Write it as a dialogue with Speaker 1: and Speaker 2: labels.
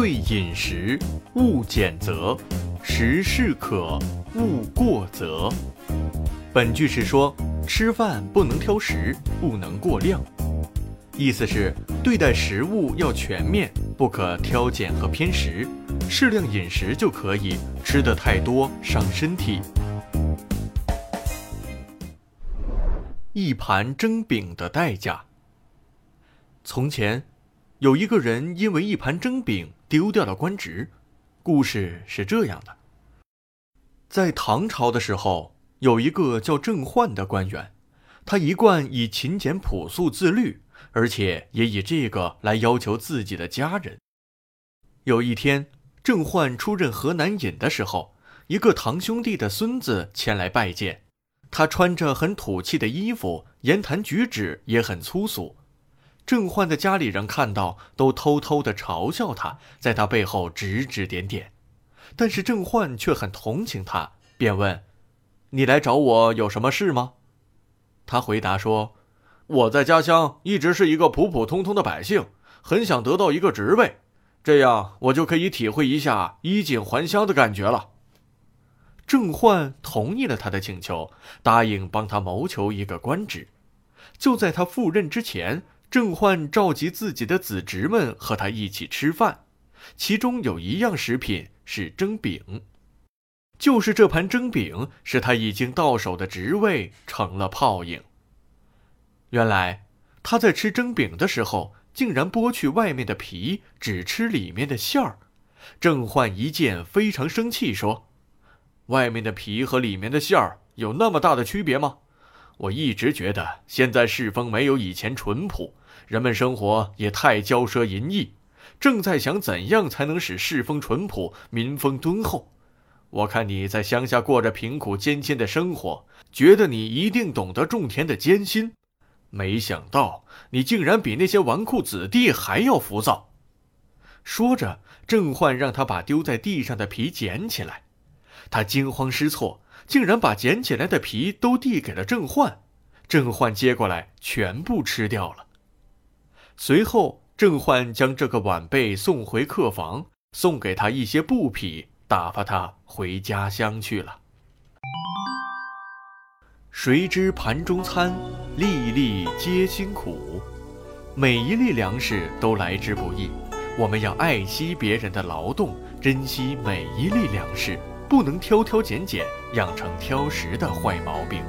Speaker 1: 对饮食，勿拣择；食适可，勿过则。本句是说，吃饭不能挑食，不能过量。意思是，对待食物要全面，不可挑拣和偏食，适量饮食就可以，吃的太多伤身体。一盘蒸饼的代价。从前，有一个人因为一盘蒸饼丢掉了官职。故事是这样的：在唐朝的时候，有一个叫郑焕的官员，他一贯以勤俭朴素自律，而且也以这个来要求自己的家人。有一天，郑焕出任河南尹的时候，一个堂兄弟的孙子前来拜见，他穿着很土气的衣服，言谈举止也很粗俗。郑焕的家里人看到，都偷偷的嘲笑他，在他背后指指点点。但是郑焕却很同情他，便问：“你来找我有什么事吗？”他回答说：“我在家乡一直是一个普普通通的百姓，很想得到一个职位，这样我就可以体会一下衣锦还乡的感觉了。”郑焕同意了他的请求，答应帮他谋求一个官职。就在他赴任之前。郑焕召集自己的子侄们和他一起吃饭，其中有一样食品是蒸饼，就是这盘蒸饼使他已经到手的职位成了泡影。原来他在吃蒸饼的时候，竟然剥去外面的皮，只吃里面的馅儿。郑焕一见非常生气，说：“外面的皮和里面的馅儿有那么大的区别吗？”我一直觉得现在世风没有以前淳朴，人们生活也太骄奢淫逸，正在想怎样才能使世风淳朴、民风敦厚。我看你在乡下过着贫苦艰辛的生活，觉得你一定懂得种田的艰辛，没想到你竟然比那些纨绔子弟还要浮躁。说着，郑焕让他把丢在地上的皮捡起来，他惊慌失措。竟然把捡起来的皮都递给了郑焕，郑焕接过来全部吃掉了。随后，郑焕将这个晚辈送回客房，送给他一些布匹，打发他回家乡去了。谁知盘中餐，粒粒皆辛苦。每一粒粮食都来之不易，我们要爱惜别人的劳动，珍惜每一粒粮食。不能挑挑拣拣，养成挑食的坏毛病。